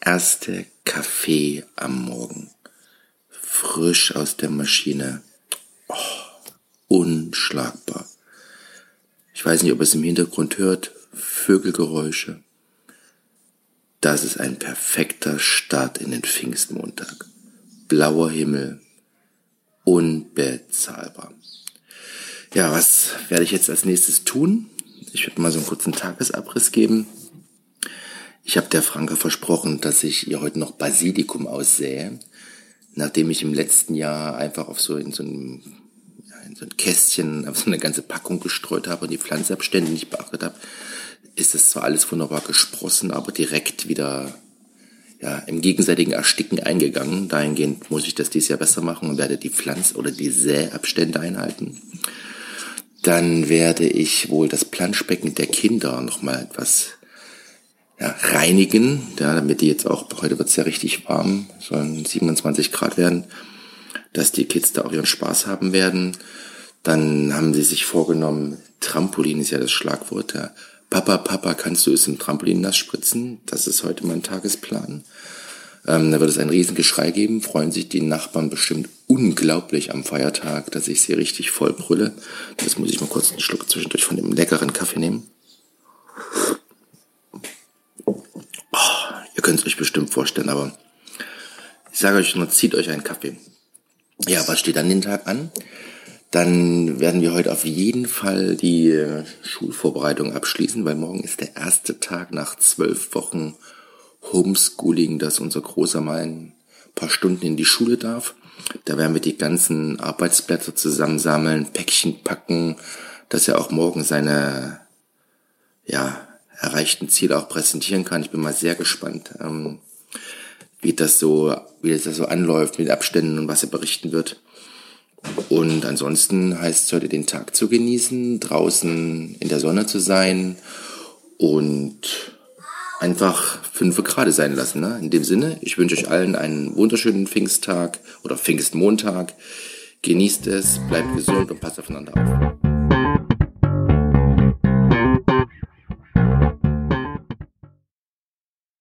erste Kaffee am Morgen. Frisch aus der Maschine. Oh, unschlagbar. Ich weiß nicht, ob es im Hintergrund hört. Vögelgeräusche. Das ist ein perfekter Start in den Pfingstmontag. Blauer Himmel. Unbezahlbar. Ja, was werde ich jetzt als nächstes tun? Ich werde mal so einen kurzen Tagesabriss geben. Ich habe der Franke versprochen, dass ich ihr heute noch Basilikum aussähe, nachdem ich im letzten Jahr einfach auf so in so ein, in so ein Kästchen auf so eine ganze Packung gestreut habe und die Pflanzabstände nicht beachtet habe, ist das zwar alles wunderbar gesprossen, aber direkt wieder ja, im gegenseitigen Ersticken eingegangen. Dahingehend muss ich das dieses Jahr besser machen und werde die Pflanz- oder die Säabstände einhalten. Dann werde ich wohl das Planschbecken der Kinder nochmal etwas reinigen, ja, damit die jetzt auch, heute wird's ja richtig warm, sollen 27 Grad werden, dass die Kids da auch ihren Spaß haben werden. Dann haben sie sich vorgenommen, Trampolin ist ja das Schlagwort, ja. Papa, Papa, kannst du es im Trampolin nass spritzen? Das ist heute mein Tagesplan. Ähm, da wird es ein Riesengeschrei geben, freuen sich die Nachbarn bestimmt unglaublich am Feiertag, dass ich sie richtig voll brülle. Das muss ich mal kurz einen Schluck zwischendurch von dem leckeren Kaffee nehmen. könnt es euch bestimmt vorstellen, aber ich sage euch nur, zieht euch einen Kaffee. Ja, was steht an den Tag an? Dann werden wir heute auf jeden Fall die äh, Schulvorbereitung abschließen, weil morgen ist der erste Tag nach zwölf Wochen Homeschooling, dass unser Großer mal ein paar Stunden in die Schule darf. Da werden wir die ganzen Arbeitsblätter zusammensammeln, Päckchen packen, dass er auch morgen seine, ja, erreichten Ziele auch präsentieren kann. Ich bin mal sehr gespannt, ähm, wie das so, wie das so anläuft mit Abständen und was er berichten wird. Und ansonsten heißt es heute den Tag zu genießen, draußen in der Sonne zu sein und einfach fünf Grad sein lassen. Ne? In dem Sinne, ich wünsche euch allen einen wunderschönen Pfingsttag oder Pfingstmontag. Genießt es, bleibt gesund und passt aufeinander auf.